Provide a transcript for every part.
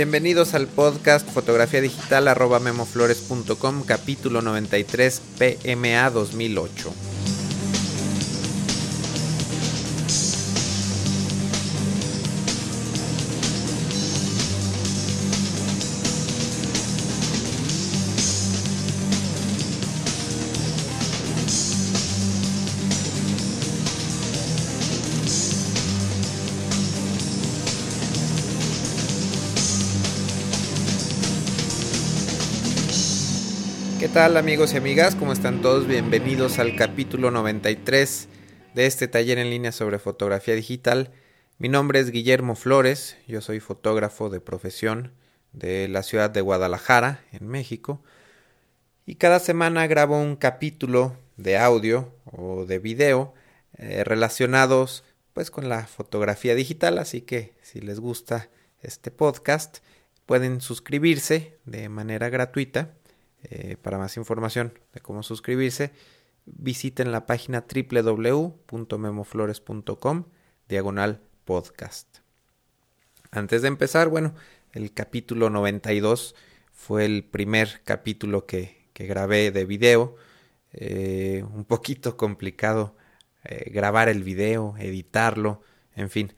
Bienvenidos al podcast fotografía digital arroba memoflores.com capítulo 93 PMA 2008. Amigos y amigas? ¿Cómo están todos? Bienvenidos al capítulo 93 de este taller en línea sobre fotografía digital. Mi nombre es Guillermo Flores, yo soy fotógrafo de profesión de la ciudad de Guadalajara, en México, y cada semana grabo un capítulo de audio o de video eh, relacionados pues con la fotografía digital, así que si les gusta este podcast pueden suscribirse de manera gratuita eh, para más información de cómo suscribirse, visiten la página www.memoflores.com diagonal podcast. Antes de empezar, bueno, el capítulo 92 fue el primer capítulo que, que grabé de video. Eh, un poquito complicado eh, grabar el video, editarlo, en fin.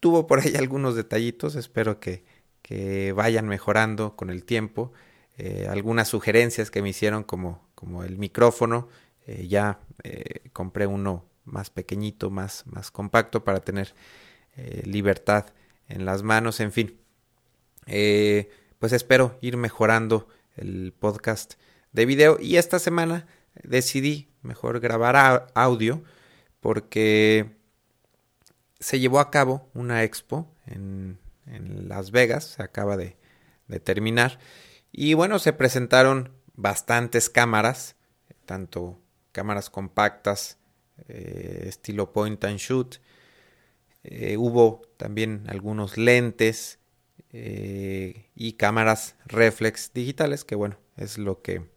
tuvo por ahí algunos detallitos, espero que, que vayan mejorando con el tiempo. Eh, algunas sugerencias que me hicieron como, como el micrófono. Eh, ya eh, compré uno más pequeñito, más, más compacto para tener libertad en las manos, en fin. pues espero ir mejorando el podcast de video y esta semana decidí mejor grabar audio porque se llevó a cabo una expo en, en Las Vegas, se acaba de, de terminar y bueno, se presentaron bastantes cámaras, tanto cámaras compactas, eh, estilo point and shoot. Eh, hubo también algunos lentes eh, y cámaras reflex digitales, que bueno, es lo que,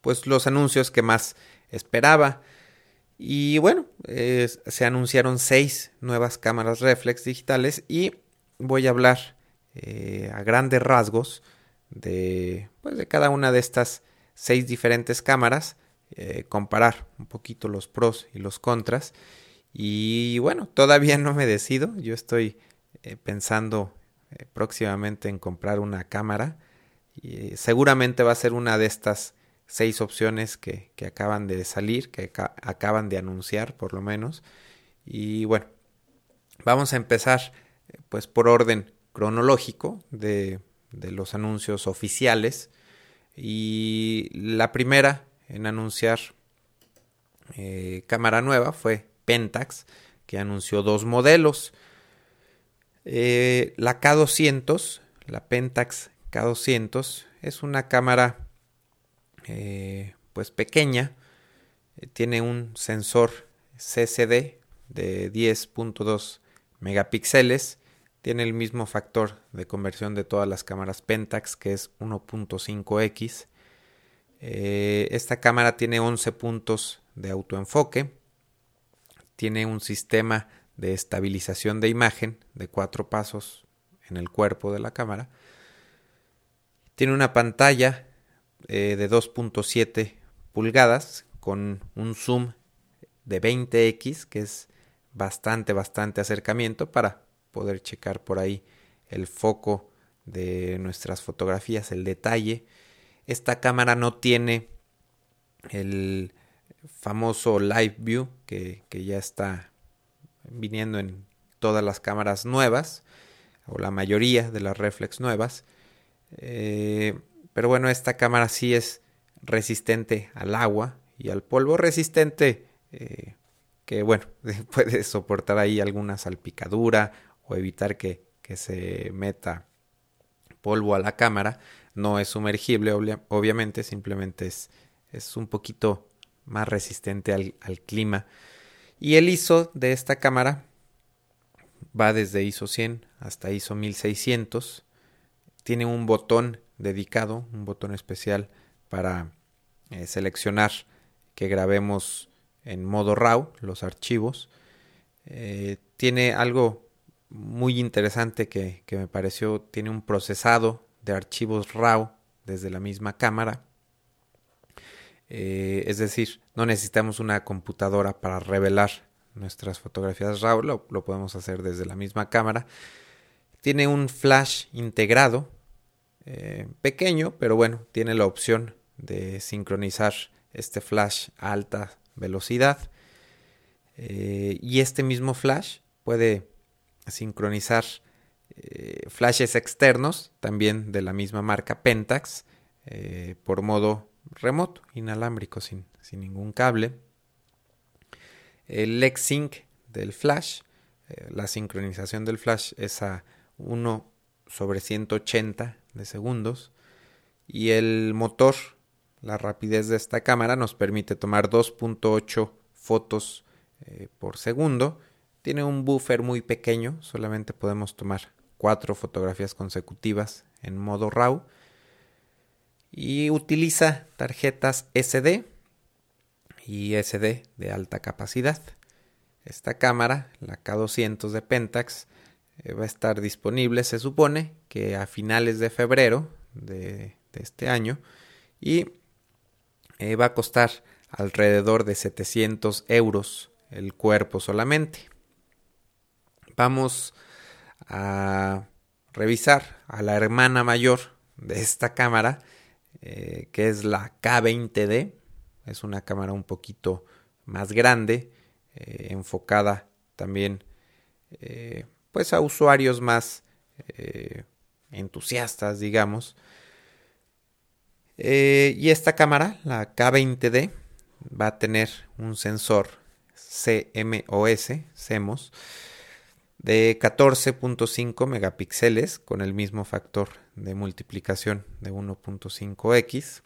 pues los anuncios que más esperaba. Y bueno, se anunciaron seis nuevas cámaras reflex digitales y voy a hablar eh, a grandes rasgos de, pues, de cada una de estas seis diferentes cámaras, eh, comparar un poquito los pros y los contras. Y bueno, todavía no me decido, yo estoy eh, pensando próximamente en comprar una cámara. Y, seguramente va a ser una de estas seis opciones que, que acaban de salir, que acaban de anunciar por lo menos. Y bueno, vamos a empezar pues por orden cronológico de, los anuncios oficiales. Y la primera en anunciar eh, cámara nueva fue Pentax que anunció dos modelos. Eh, la K200 la Pentax K200 es una cámara eh, pues pequeña. Tiene un sensor CCD de 10.2 megapíxeles tiene el mismo factor de conversión de todas las cámaras Pentax, que es 1.5x. Eh, esta cámara tiene 11 puntos de autoenfoque. Tiene un sistema de estabilización de imagen de cuatro pasos en el cuerpo de la cámara. Tiene una pantalla eh, de 2.7 pulgadas con un zoom de 20x, que es bastante, bastante acercamiento para poder checar por ahí el foco de nuestras fotografías, el detalle. Esta cámara no tiene el famoso Live View que, ya está viniendo en todas las cámaras nuevas o la mayoría de las reflex nuevas. Eh, pero bueno, esta cámara sí es resistente al agua y al polvo, resistente eh, que bueno, puede soportar ahí alguna salpicadura o evitar que, que se meta polvo a la cámara. No es sumergible, obviamente, simplemente es, es un poquito más resistente al, al, clima. Y el ISO de esta cámara va desde ISO 100 hasta ISO 1600. Tiene un botón dedicado, un botón especial para eh, seleccionar que grabemos en modo RAW los archivos. Eh, tiene algo muy interesante que, me pareció, tiene un procesado de archivos RAW desde la misma cámara. Eh, es decir, no necesitamos una computadora para revelar nuestras fotografías RAW, lo, podemos hacer desde la misma cámara. Tiene un flash integrado, eh, pequeño, pero bueno, tiene la opción de sincronizar este flash a alta velocidad. Eh, y este mismo flash puede sincronizar eh, flashes externos, también de la misma marca Pentax, eh, por modo remoto, inalámbrico, sin, sin ningún cable. El Sync del flash, la sincronización del flash es a 1 sobre 180 de segundos. Y el motor la rapidez de esta cámara nos permite tomar 2.8 fotos eh, por segundo. Tiene un buffer muy pequeño, solamente podemos tomar 4 fotografías consecutivas en modo RAW. Y utiliza tarjetas SD y SD de alta capacidad. Esta cámara, la K200 de Pentax, eh, va a estar disponible, se supone, que a finales de febrero de, de este año. Y eh, va a costar alrededor de 700 euros el cuerpo solamente. Vamos a revisar a la hermana mayor de esta cámara, eh, que es la K20D. Es una cámara un poquito más grande, eh, enfocada también pues a usuarios más entusiastas, digamos. Eh, y esta cámara, la K20D, va a tener un sensor CMOS, de 14.5 megapíxeles con el mismo factor de multiplicación de 1.5x.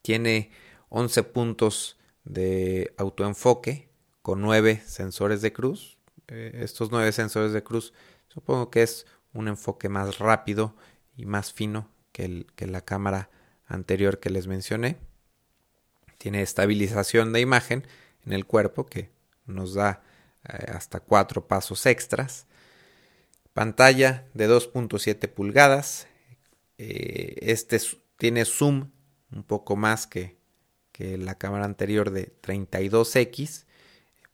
Tiene 11 puntos de autoenfoque con 9 sensores de cruz. Eh, estos 9 sensores de cruz supongo que es un enfoque más rápido y más fino que, la cámara anterior que les mencioné. Tiene estabilización de imagen en el cuerpo que nos da eh, hasta cuatro pasos extras. Pantalla de 2.7 pulgadas. Eh, este tiene zoom un poco más que, que la cámara anterior de 32x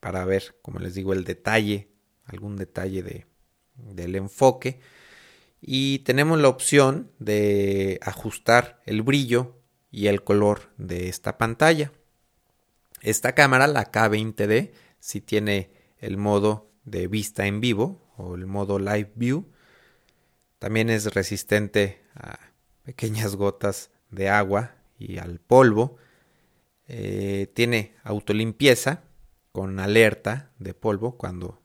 para ver, como les digo, el detalle, algún detalle de, del enfoque y tenemos la opción de ajustar el brillo y el color de esta pantalla. Esta cámara, la K20D, si tiene el modo de vista en vivo o el modo Live View. También es resistente a pequeñas gotas de agua y al polvo. Eh, tiene autolimpieza con alerta de polvo cuando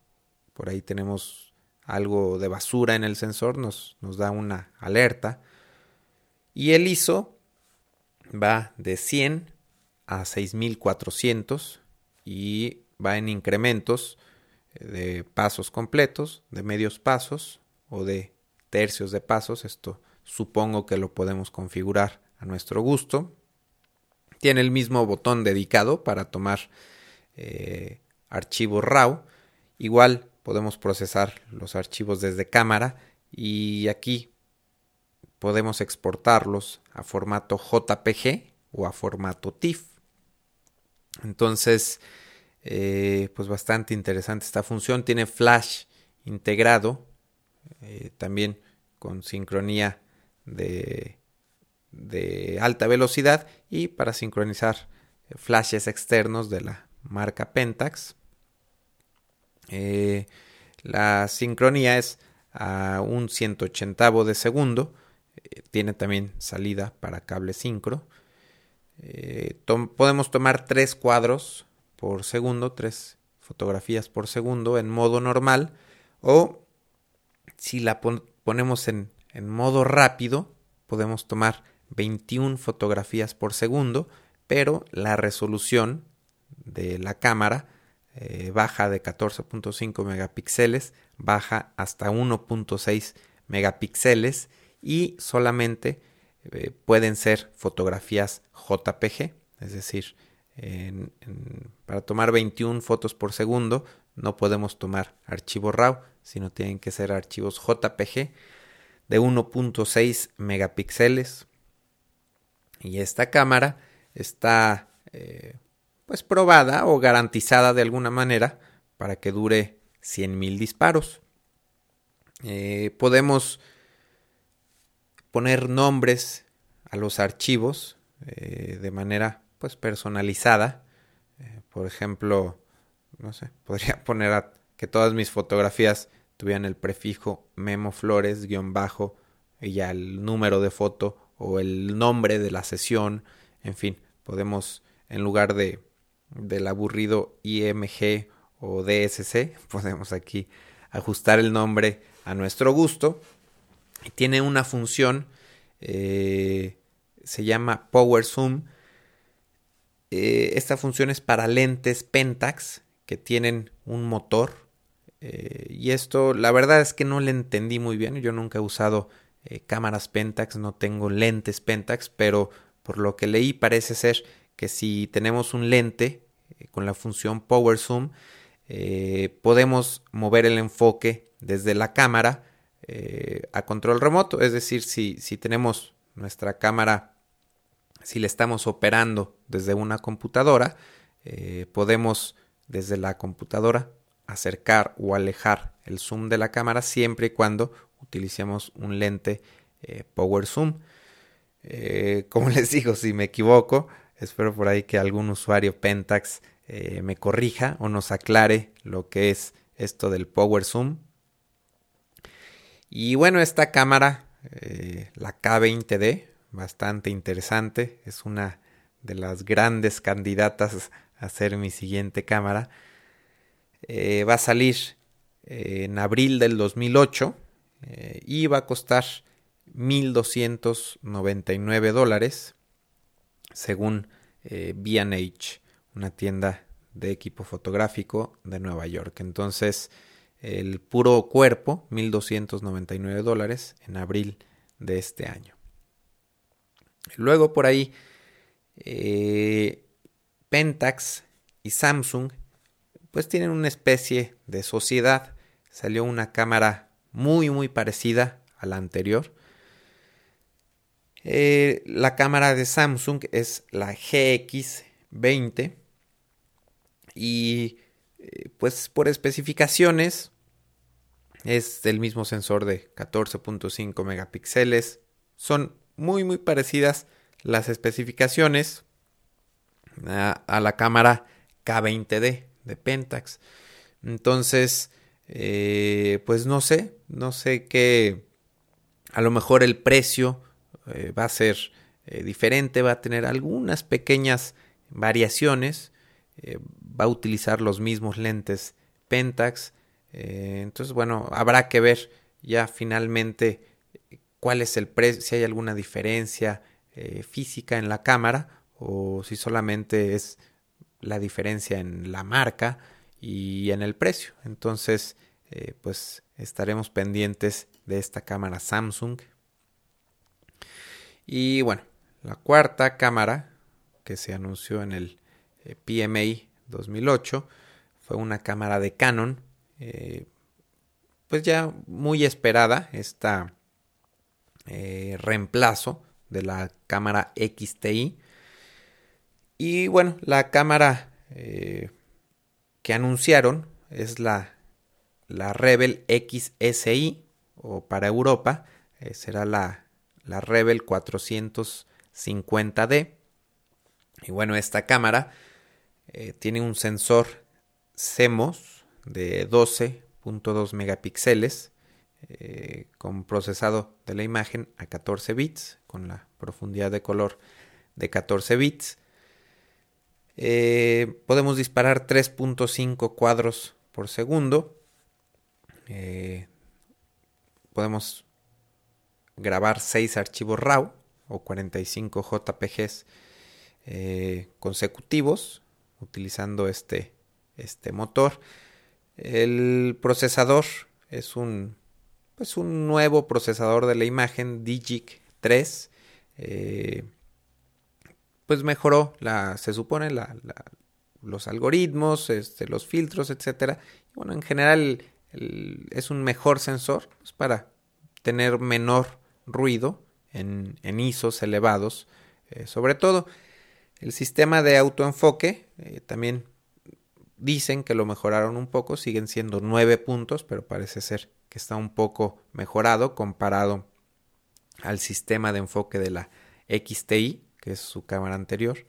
por ahí tenemos algo de basura en el sensor, nos, nos da una alerta. Y el ISO va de 100 a 6400 y va en incrementos de pasos completos, de medios pasos o de tercios de pasos. Esto supongo que lo podemos configurar a nuestro gusto. Tiene el mismo botón dedicado para tomar eh, archivos RAW. Igual podemos procesar los archivos desde cámara y aquí podemos exportarlos a formato JPG o a formato TIFF. Entonces, eh, pues bastante interesante esta función. Tiene flash integrado, eh, también con sincronía de, alta velocidad y para sincronizar flashes externos de la marca Pentax. Eh, la sincronía es a un 180 de segundo. Eh, tiene también salida para cable sincro. Eh, podemos tomar tres cuadros por segundo, tres fotografías por segundo en modo normal. O si la ponemos en, en modo rápido, podemos tomar 21 fotografías por segundo, pero la resolución de la cámara eh, baja de 14.5 megapíxeles, baja hasta 1.6 megapíxeles y solamente eh, pueden ser fotografías JPG, es decir, para tomar 21 fotos por segundo no podemos tomar archivos RAW, sino tienen que ser archivos JPG de 1.6 megapíxeles. Y esta cámara está eh, pues probada o garantizada de alguna manera para que dure 100.000 disparos. Eh, podemos poner nombres a los archivos eh, de manera pues personalizada. por ejemplo, no sé, podría poner que todas mis fotografías tuvieran el prefijo Memo Flores guion bajo y ya el número de foto o el nombre de la sesión, en fin, podemos en lugar de del aburrido IMG o DSC, podemos aquí ajustar el nombre a nuestro gusto. Tiene una función, eh, se llama Power Zoom. Eh, esta función es para lentes Pentax que tienen un motor. Eh, y esto, la verdad es que no le entendí muy bien. Yo nunca he usado eh, cámaras Pentax, no tengo lentes Pentax, pero por lo que leí parece ser que si tenemos un lente con la función Power Zoom, podemos mover el enfoque desde la cámara a control remoto. Es decir, si, si tenemos nuestra cámara, si le estamos operando desde una computadora, podemos desde la computadora acercar o alejar el zoom de la cámara siempre y cuando utilicemos un lente eh, Power Zoom. Eh, como les digo, si me equivoco, espero por ahí que algún usuario Pentax eh, me corrija o nos aclare lo que es esto del Power Zoom. Y bueno, esta cámara, la K20D, bastante interesante, es una de las grandes candidatas hacer mi siguiente cámara. Eh, va a salir eh, en abril del 2008 eh, y va a costar 1.299 dólares según B&H, una tienda de equipo fotográfico de Nueva York. Entonces, el puro cuerpo, 1.299 dólares en abril de este año. Luego por ahí Pentax y Samsung pues tienen una especie de sociedad. Salió una cámara muy muy parecida a la anterior. Eh, la cámara de Samsung es la GX20 y eh, pues por especificaciones es el mismo sensor de 14.5 megapíxeles. Son muy muy parecidas las especificaciones a, la cámara K20D de Pentax. Entonces, eh, pues no sé, no sé qué, a lo mejor el precio eh, va a ser eh, diferente, va a tener algunas pequeñas variaciones, va a utilizar los mismos lentes Pentax. entonces, bueno, habrá que ver ya finalmente cuál es el precio, si hay alguna diferencia física en la cámara o si solamente es la diferencia en la marca y en el precio. Entonces, eh, pues estaremos pendientes de esta cámara Samsung. Y bueno, la cuarta cámara que se anunció en el eh, PMA 2008 fue una cámara de Canon, eh, pues ya muy esperada, esta reemplazo de la cámara XTI y bueno, la cámara eh, que anunciaron es la, la Rebel XSI o para Europa eh, será la, la Rebel 450D. Y bueno, esta cámara eh, tiene un sensor CMOS de 12.2 megapíxeles con procesado de la imagen a 14 bits con la profundidad de color de 14 bits eh, podemos disparar 3.5 cuadros por segundo. Eh, podemos grabar 6 archivos RAW o 45 JPGs eh, consecutivos utilizando este, este motor. El procesador es un, pues un nuevo procesador de la imagen Digic 3 pues mejoró la, se supone, los algoritmos, este, los filtros, etcétera. Bueno, en general es un mejor sensor pues, para tener menor ruido en, en ISOs elevados. Eh, sobre todo, el sistema de autoenfoque eh, también dicen que lo mejoraron un poco, siguen siendo nueve puntos, pero parece ser está un poco mejorado comparado al sistema de enfoque de la XTI, que es su cámara anterior.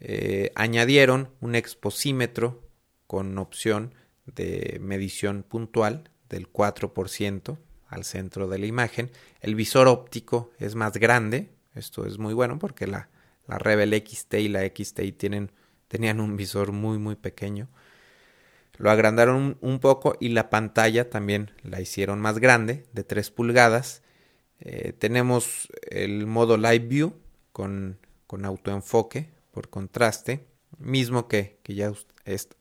Eh, añadieron un exposímetro con opción de medición puntual del 4% al centro de la imagen. El visor óptico es más grande, esto es muy bueno porque la, la Rebel XT y la XTI tienen, tenían un visor muy muy pequeño. Lo agrandaron un, poco y la pantalla también la hicieron más grande, de 3 pulgadas. Eh, tenemos el modo Live View con, con autoenfoque por contraste, mismo que, que ya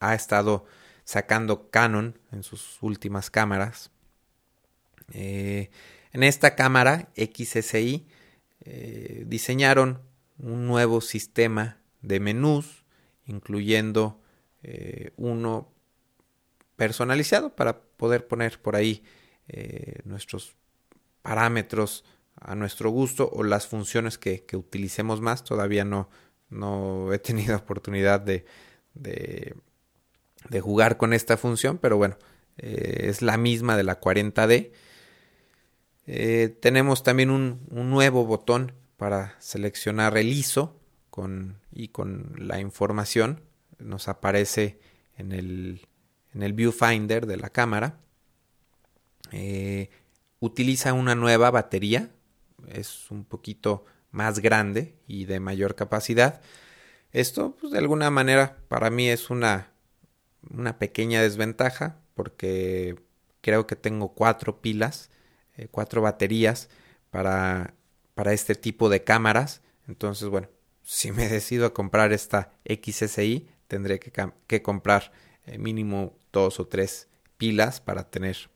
ha estado sacando Canon en sus últimas cámaras. Eh, en esta cámara XSI eh, diseñaron un nuevo sistema de menús, incluyendo uno personalizado para poder poner por ahí nuestros parámetros a nuestro gusto o las funciones que, utilicemos más. Todavía no, no he tenido oportunidad de, de jugar con esta función, pero bueno, eh, es la misma de la 40D. Eh, tenemos también un, nuevo botón para seleccionar el ISO con, y con la información. Nos aparece en el, en el viewfinder de la cámara. Eh, utiliza una nueva batería. Es un poquito más grande y de mayor capacidad. Esto, pues, de alguna manera, para mí es una una pequeña desventaja porque creo que tengo cuatro pilas, eh, cuatro baterías para, para este tipo de cámaras. Entonces, bueno, si me decido a comprar esta XSI, tendré que, que comprar eh, mínimo dos o tres pilas para tener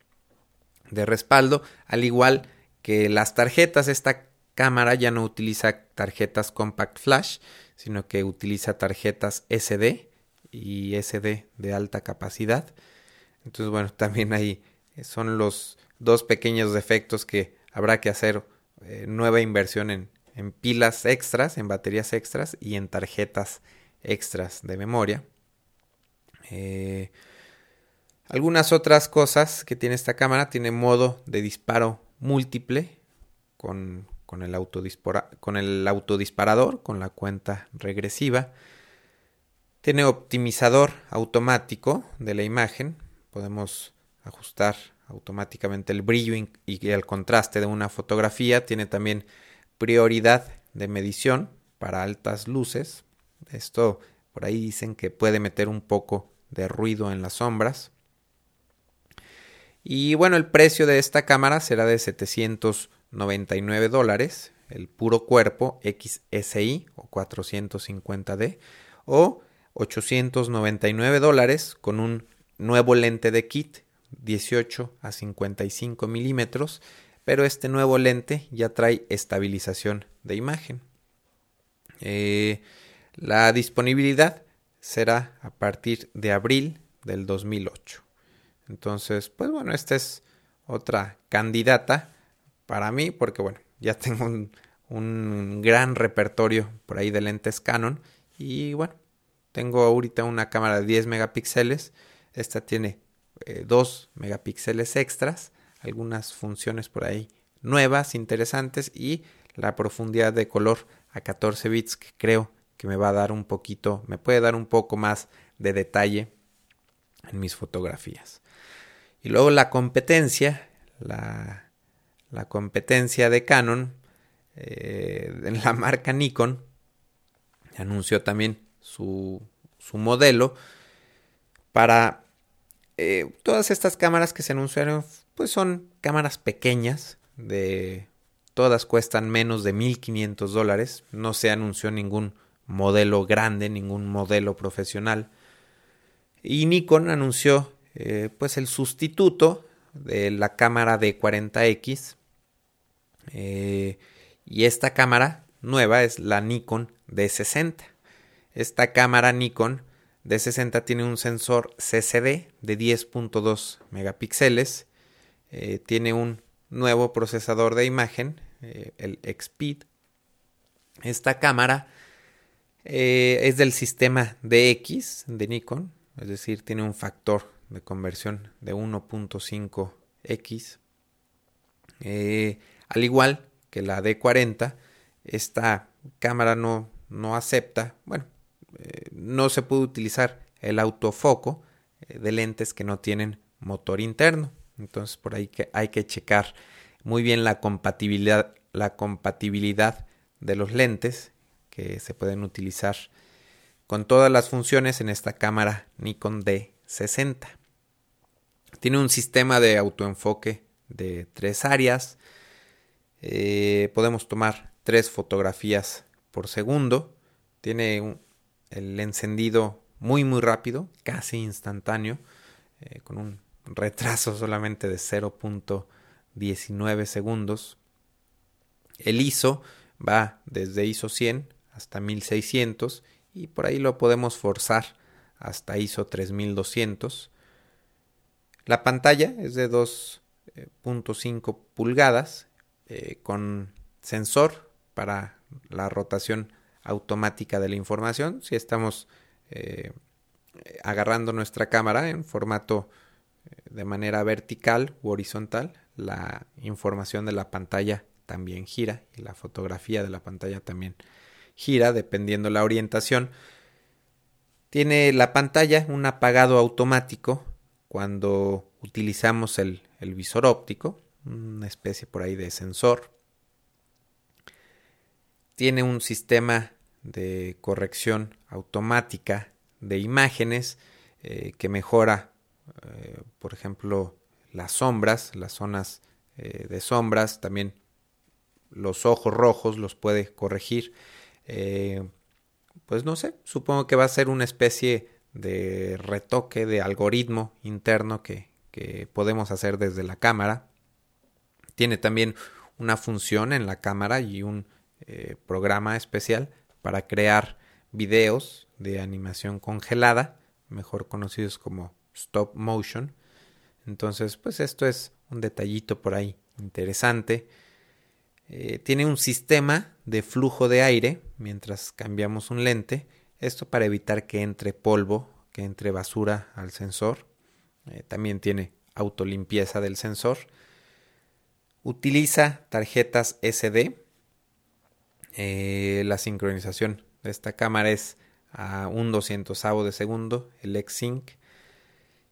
de respaldo. Al igual que las tarjetas, esta cámara ya no utiliza tarjetas Compact Flash, sino que utiliza tarjetas SD y SD de alta capacidad. Entonces, bueno, también ahí son los dos pequeños defectos que habrá que hacer eh, nueva inversión en, en, pilas extras, en baterías extras y en tarjetas extras de memoria. Eh, algunas otras cosas que tiene esta cámara, tiene modo de disparo múltiple con, con, el, con el autodisparador, con la cuenta regresiva. Tiene optimizador automático de la imagen. Podemos ajustar automáticamente el brillo y el contraste de una fotografía. Tiene también prioridad de medición para altas luces. Esto por ahí dicen que puede meter un poco de ruido en las sombras. Y bueno, el precio de esta cámara será de 799 dólares, el puro cuerpo XSI o 450D, o 899 dólares con un nuevo lente de kit 18 a 55 milímetros, pero este nuevo lente ya trae estabilización de imagen. Eh, la disponibilidad será a partir de abril del 2008. Entonces, pues bueno, esta es otra candidata para mí porque bueno, ya tengo un, gran repertorio por ahí de lentes Canon y bueno, tengo ahorita una cámara de 10 megapíxeles. Esta tiene 2 eh, megapíxeles extras, algunas funciones por ahí nuevas, interesantes y la profundidad de color a 14 bits que creo que me va a dar un poquito, me puede dar un poco más de detalle en mis fotografías. Y luego la competencia, la, competencia de Canon eh, en la marca Nikon anunció también su, su modelo para eh, todas estas cámaras que se anunciaron pues son cámaras pequeñas de todas cuestan menos de 1500 dólares. No se anunció ningún modelo grande ningún modelo profesional. Y Nikon anunció eh, pues el sustituto de la cámara de 40x eh, y esta cámara nueva es la Nikon D60. Esta cámara Nikon D60 tiene un sensor CCD de 10.2 megapíxeles, eh, tiene un nuevo procesador de imagen, el XPEED. Esta cámara es del sistema DX de Nikon, es decir, tiene un factor de conversión de 1.5x. al igual que la D40, esta cámara no, no acepta, bueno, eh, no se puede utilizar el autofoco eh, de lentes que no tienen motor interno. Entonces por ahí que hay que checar muy bien la compatibilidad, la compatibilidad de los lentes que se pueden utilizar con todas las funciones en esta cámara Nikon D60. Tiene un sistema de autoenfoque de tres áreas. Eh, podemos tomar tres fotografías por segundo. Tiene el encendido muy muy rápido, casi instantáneo, eh, con un retraso solamente de 0.19 segundos. El ISO va desde ISO 100 hasta 1600 y por ahí lo podemos forzar hasta ISO 3200. La pantalla es de 2.5 pulgadas eh, con sensor para la rotación automática de la información. Si estamos eh, agarrando nuestra cámara en formato eh, de manera vertical u horizontal, la información de la pantalla también gira y la fotografía de la pantalla también gira dependiendo la orientación. Tiene la pantalla un apagado automático cuando utilizamos el, el visor óptico, una especie por ahí de sensor tiene un sistema de corrección automática de imágenes eh, que mejora, eh, por ejemplo, las sombras, las zonas eh, de sombras, también los ojos rojos los puede corregir. pues no sé, supongo que va a ser una especie de retoque de algoritmo interno que, que podemos hacer desde la cámara. Tiene también una función en la cámara y un eh, programa especial para crear videos de animación congelada, mejor conocidos como stop motion. Entonces, pues esto es un detallito por ahí interesante. Eh, tiene un sistema de flujo de aire mientras cambiamos un lente. Esto para evitar que entre polvo, que entre basura al sensor. Eh, también tiene autolimpieza del sensor. Utiliza tarjetas SD eh, la sincronización de esta cámara es a un doscientosavo de segundo, el X-Sync.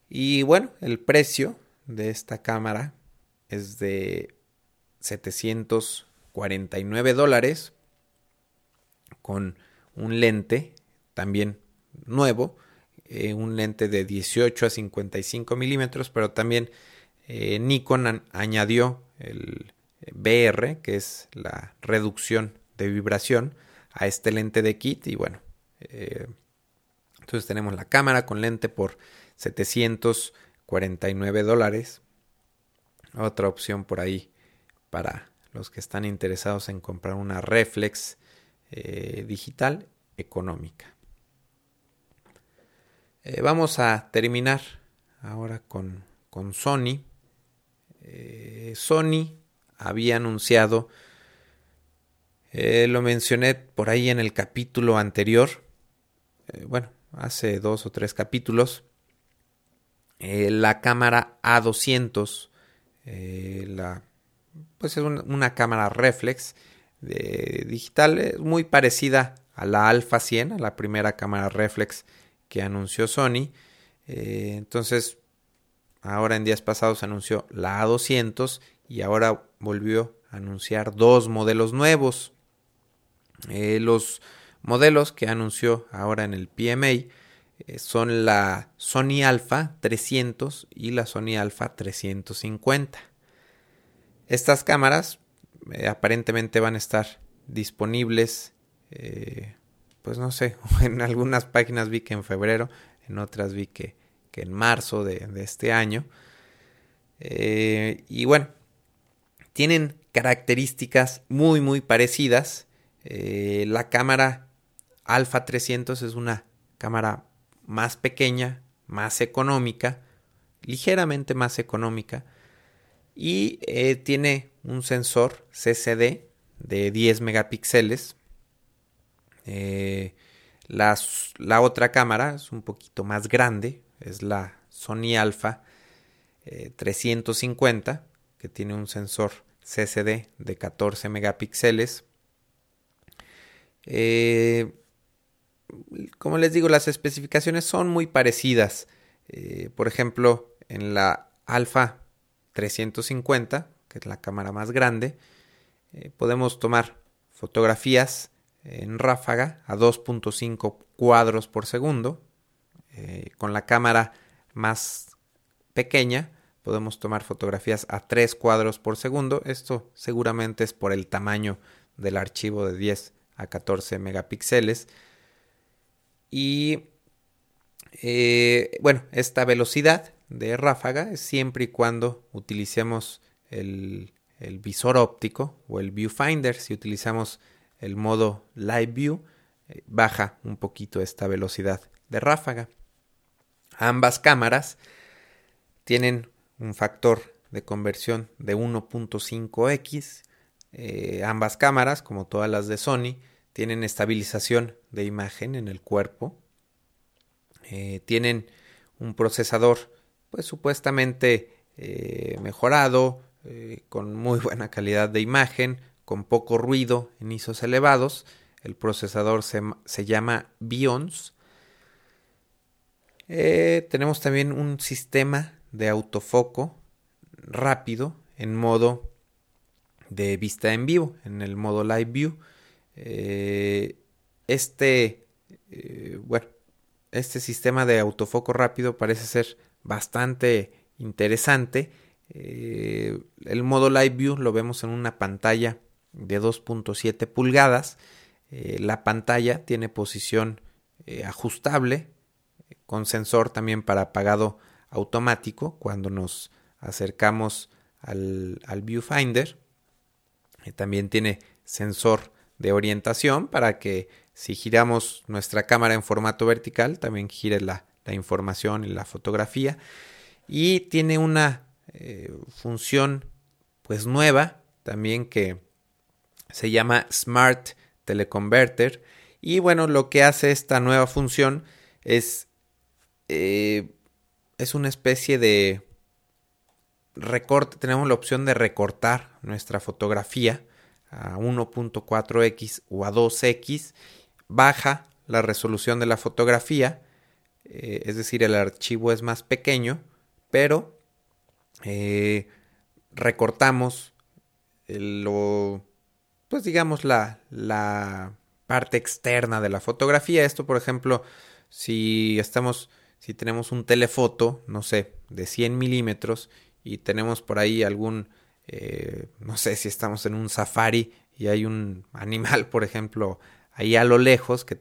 Y bueno, el precio de esta cámara es de 749 dólares con un lente también nuevo, eh, un lente de 18 a 55 milímetros, pero también eh, Nikon añadió el BR, que es la reducción de vibración a este lente de kit y bueno, eh, entonces tenemos la cámara con lente por 749 dólares. Otra opción por ahí para los que están interesados en comprar una reflex eh, digital económica. Eh, vamos a terminar ahora con, con Sony. Sony había anunciado eh, lo mencioné por ahí en el capítulo anterior. Eh, bueno, hace dos o tres capítulos. Eh, la cámara A200. la, pues es una, cámara reflex digital muy parecida a la Alpha 100, a la primera cámara reflex que anunció Sony. entonces, ahora en días pasados anunció la A200 y ahora volvió a anunciar dos modelos nuevos. Eh, los modelos que anunció ahora en el PMA eh, son la Sony Alpha 300 y la Sony Alpha 350. Estas cámaras eh, aparentemente van a estar disponibles, pues no sé, en algunas páginas vi que en febrero, en otras vi que, que en marzo de, de este año. y bueno, tienen características muy muy parecidas Eh, la cámara Alpha 300 es una cámara más pequeña, más económica, ligeramente más económica y eh, tiene un sensor CCD de 10 megapíxeles. Eh, la, otra cámara es un poquito más grande, es la Sony Alpha 350, que tiene un sensor CCD de 14 megapíxeles. Eh, como les digo, las especificaciones son muy parecidas. Eh, por ejemplo, en la Alpha 350, que es la cámara más grande, eh, podemos tomar fotografías en ráfaga a 2.5 cuadros por segundo. con la cámara más pequeña podemos tomar fotografías a 3 cuadros por segundo. Esto seguramente es por el tamaño del archivo de 10 a 14 megapíxeles. Y eh, bueno, esta velocidad de ráfaga es siempre y cuando utilicemos el, visor óptico o el viewfinder. Si utilizamos el modo live view, eh, baja un poquito esta velocidad de ráfaga. Ambas cámaras tienen un factor de conversión de 1.5x. Eh, ambas cámaras, como todas las de Sony, tienen estabilización de imagen en el cuerpo. Eh, tienen un procesador, pues supuestamente mejorado, con muy buena calidad de imagen, con poco ruido en ISOs elevados. El procesador se, se llama Bions. tenemos también un sistema de autofoco rápido en modo de vista en vivo, en el modo live view. Eh, este, eh, bueno, este sistema de autofoco rápido parece ser bastante interesante. Eh, el modo live view lo vemos en una pantalla de 2.7 pulgadas. la pantalla tiene posición ajustable con sensor también para apagado automático cuando nos acercamos al, viewfinder. Eh, también tiene sensor de orientación para que si giramos nuestra cámara en formato vertical también gire la, información y la fotografía. Y tiene una eh, función pues nueva también que se llama Smart Teleconverter. Y bueno, lo que hace esta nueva función es eh, es una especie de recorte, tenemos la opción de recortar nuestra fotografía a 1.4x o a 2x, baja la resolución de la fotografía, eh, es decir, el archivo es más pequeño, pero eh, recortamos lo, pues digamos la, la parte externa de la fotografía. Esto, por ejemplo, si estamos si tenemos un telefoto, no sé, de 100 milímetros y tenemos por ahí algún, eh, no sé si estamos en un safari y hay un animal, por ejemplo, ahí a lo lejos que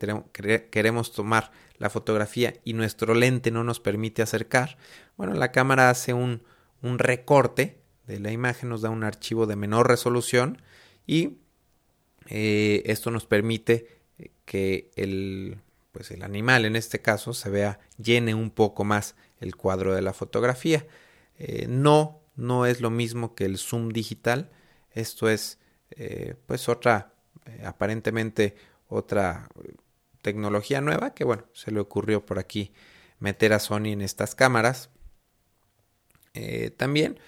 queremos tomar la fotografía y nuestro lente no nos permite acercar, bueno, la cámara hace un, un recorte de la imagen, nos da un archivo de menor resolución y eh, esto nos permite que el, pues el animal en este caso se vea, llene un poco más el cuadro de la fotografía. Eh, no, no es lo mismo que el zoom digital. Esto es eh, pues otra, aparentemente otra tecnología nueva que bueno, se le ocurrió por aquí meter a Sony en estas cámaras. también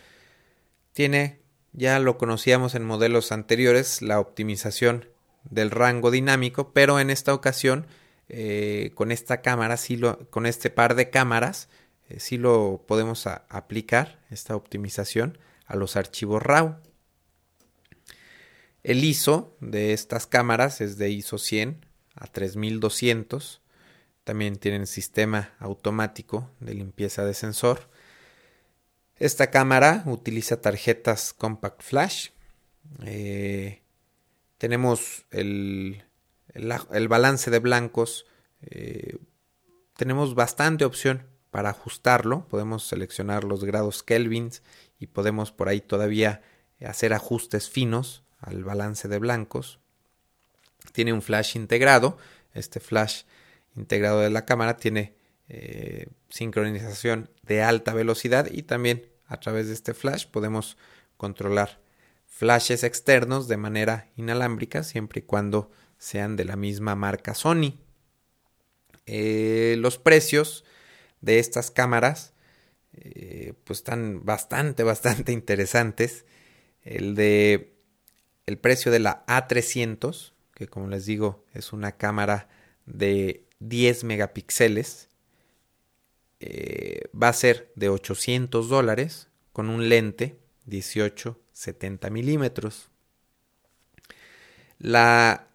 tiene, ya lo conocíamos en modelos anteriores, la optimización del rango dinámico, pero en esta ocasión eh, con esta cámara, sí lo, con este par de cámaras, eh, sí lo podemos aplicar, esta optimización, a los archivos RAW. El ISO de estas cámaras es de ISO 100 a 3200. También tienen sistema automático de limpieza de sensor. Esta cámara utiliza tarjetas Compact Flash. Eh, tenemos el el, balance de blancos, eh, tenemos bastante opción para ajustarlo. Podemos seleccionar los grados Kelvins y podemos por ahí todavía hacer ajustes finos al balance de blancos. Tiene un flash integrado. Este flash integrado de la cámara tiene eh, sincronización de alta velocidad y también a través de este flash podemos controlar flashes externos de manera inalámbrica siempre y cuando sean de la misma marca Sony. Eh, los precios de estas cámaras eh, pues están bastante, bastante interesantes. El de el precio de la A300, que como les digo es una cámara de 10 megapíxeles, eh, va a ser de 800 dólares con un lente 18-70 milímetros. La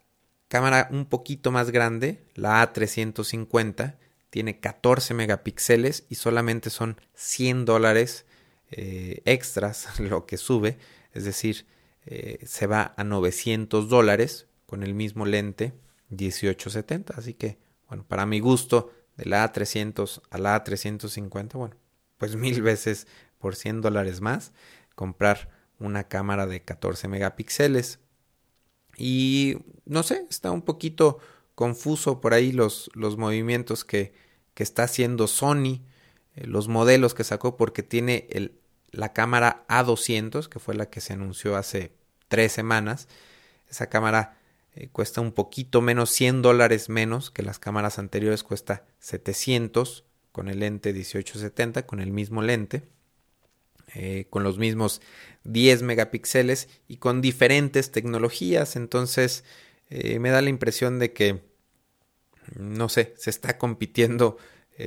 cámara un poquito más grande, la A350, tiene 14 megapíxeles y solamente son 100 dólares eh, extras lo que sube, es decir, eh, se va a 900 dólares con el mismo lente 1870, así que bueno, para mi gusto de la A300 a la A350, bueno, pues mil veces por 100 dólares más comprar una cámara de 14 megapíxeles y no sé, está un poquito confuso por ahí los, los movimientos que, que, está haciendo Sony, eh, los modelos que sacó porque tiene el, la cámara A200, que fue la que se anunció hace tres semanas. Esa cámara eh, cuesta un poquito menos, 100 dólares menos que las cámaras anteriores, cuesta 700 con el lente 1870, con el mismo lente. Eh, con los mismos 10 megapíxeles y con diferentes tecnologías. Entonces eh, me da la impresión de que, no sé, se está compitiendo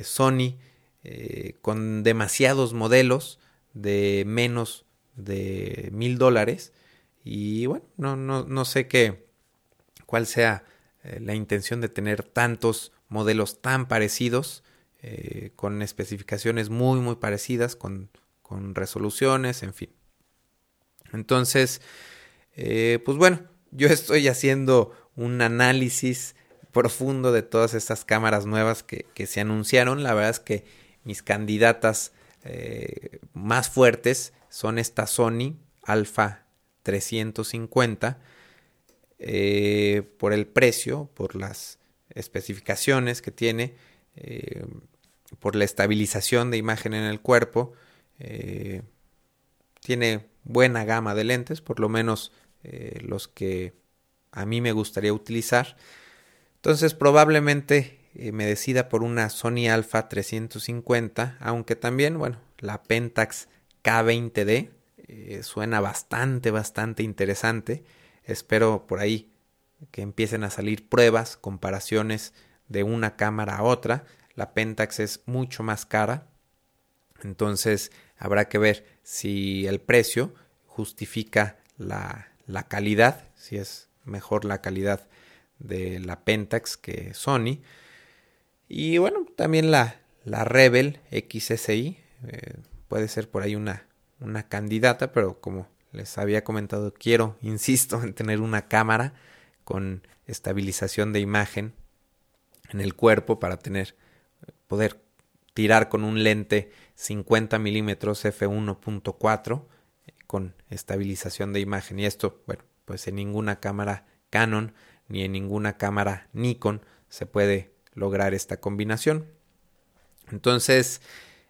Sony con demasiados modelos de menos de mil dólares. Y bueno, no, no, no sé qué, cuál sea la intención de tener tantos modelos tan parecidos, con especificaciones muy, muy parecidas, con con resoluciones, en fin. Entonces, eh, pues bueno, yo estoy haciendo un análisis profundo de todas estas cámaras nuevas que, se anunciaron. La verdad es que mis candidatas eh, más fuertes son esta Sony Alpha 350 eh, por el precio, por las especificaciones que tiene, por la estabilización de imagen en el cuerpo eh, tiene buena gama de lentes, por lo menos eh, los que a mí me gustaría utilizar. Entonces probablemente eh, me decida por una Sony Alpha 350, aunque también, bueno, la Pentax K20D suena bastante, bastante interesante. Espero por ahí que empiecen a salir pruebas, comparaciones de una cámara a otra. La Pentax es mucho más cara, entonces habrá que ver si el precio justifica la, la calidad, si es mejor la calidad de la Pentax que Sony. Y bueno, también la, la Rebel XSI eh, puede ser por ahí una, una candidata, pero como les había comentado, quiero, insisto, en tener una cámara con estabilización de imagen en el cuerpo para tener poder tirar con un lente 50 milímetros f1.4 con estabilización de imagen. Y esto bueno pues en ninguna cámara Canon ni en ninguna cámara Nikon se puede lograr esta combinación. Entonces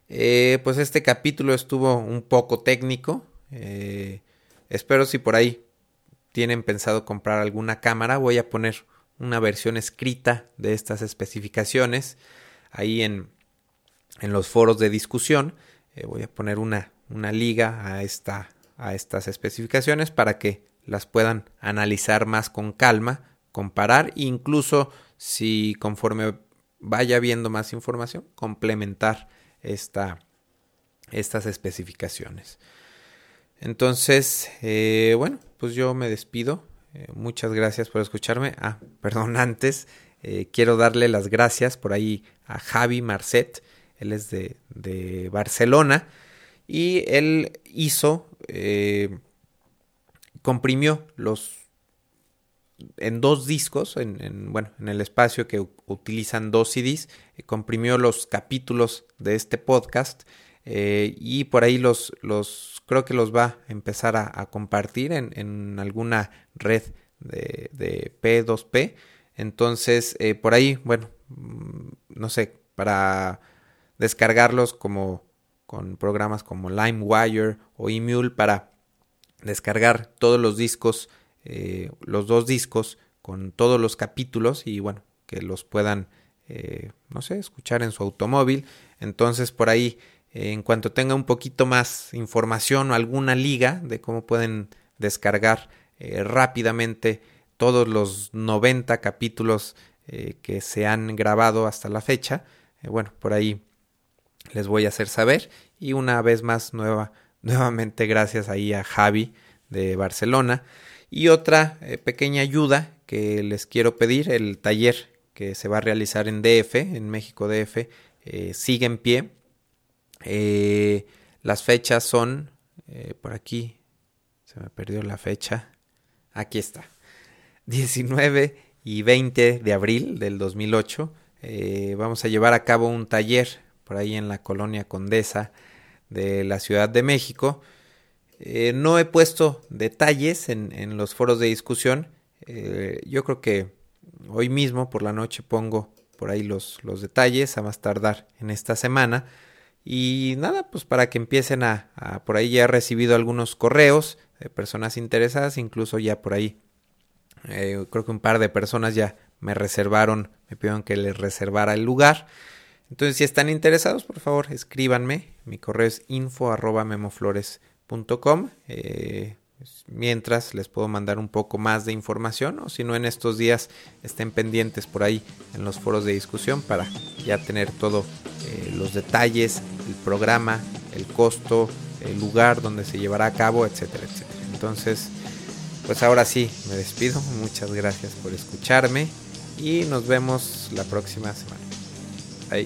eh, pues este capítulo estuvo un poco técnico eh, espero si por ahí tienen pensado comprar alguna cámara voy a poner una versión escrita de estas especificaciones ahí en en los foros de discusión. Eh, voy a poner una, una liga a, esta, a estas especificaciones para que las puedan analizar más con calma, comparar e incluso si conforme vaya viendo más información, complementar esta, estas especificaciones. Entonces, eh, bueno, pues yo me despido. Eh, muchas gracias por escucharme. Ah, perdón, antes quiero darle las gracias por ahí a Javi Marcet, él es de, Barcelona y él hizo, eh, comprimió los en dos discos, en, bueno, en el espacio que utilizan dos CDs, eh, comprimió los capítulos de este podcast eh, y por ahí los, los, creo que los va a empezar a, compartir en, en, alguna red de, de P2P. Entonces, eh, por ahí, bueno, mm, no sé, para descargarlos como con programas como LimeWire o Emule para descargar todos los discos, eh, los dos discos con todos los capítulos y bueno, que los puedan, no sé, escuchar en su automóvil. Entonces por ahí, en cuanto tenga un poquito más información o alguna liga de cómo pueden descargar rápidamente todos los 90 capítulos que se han grabado hasta la fecha, bueno, por ahí les voy a hacer saber. Y una vez más, nueva, nuevamente gracias ahí a Javi de Barcelona. Y otra eh, pequeña ayuda que les quiero pedir, el taller que se va a realizar en DF, en México DF, eh, sigue en pie. Eh, las fechas son, por aquí, se me perdió la fecha, aquí está, 19 y 20 de abril del 2008. vamos a llevar a cabo un taller por ahí en la colonia Condesa de la Ciudad de México. Eh, no he puesto detalles en, los foros de discusión. Eh, yo creo que hoy mismo por la noche pongo por ahí los, los, detalles a más tardar en esta semana. Y nada, pues para que empiecen a, por ahí ya he recibido algunos correos de personas interesadas, incluso ya por ahí eh, creo que un par de personas ya me reservaron, me pidieron que les reservara el lugar. Entonces, si están interesados, por favor, escríbanme. Mi correo es info eh, mientras les puedo mandar un poco más de información o si no en estos días estén pendientes por ahí en los foros de discusión para ya tener todos eh, los detalles, el programa, el costo, el lugar donde se llevará a cabo, etcétera, etcétera. Entonces, pues ahora sí, me despido. Muchas gracias por escucharme y nos vemos la próxima semana. Ahí.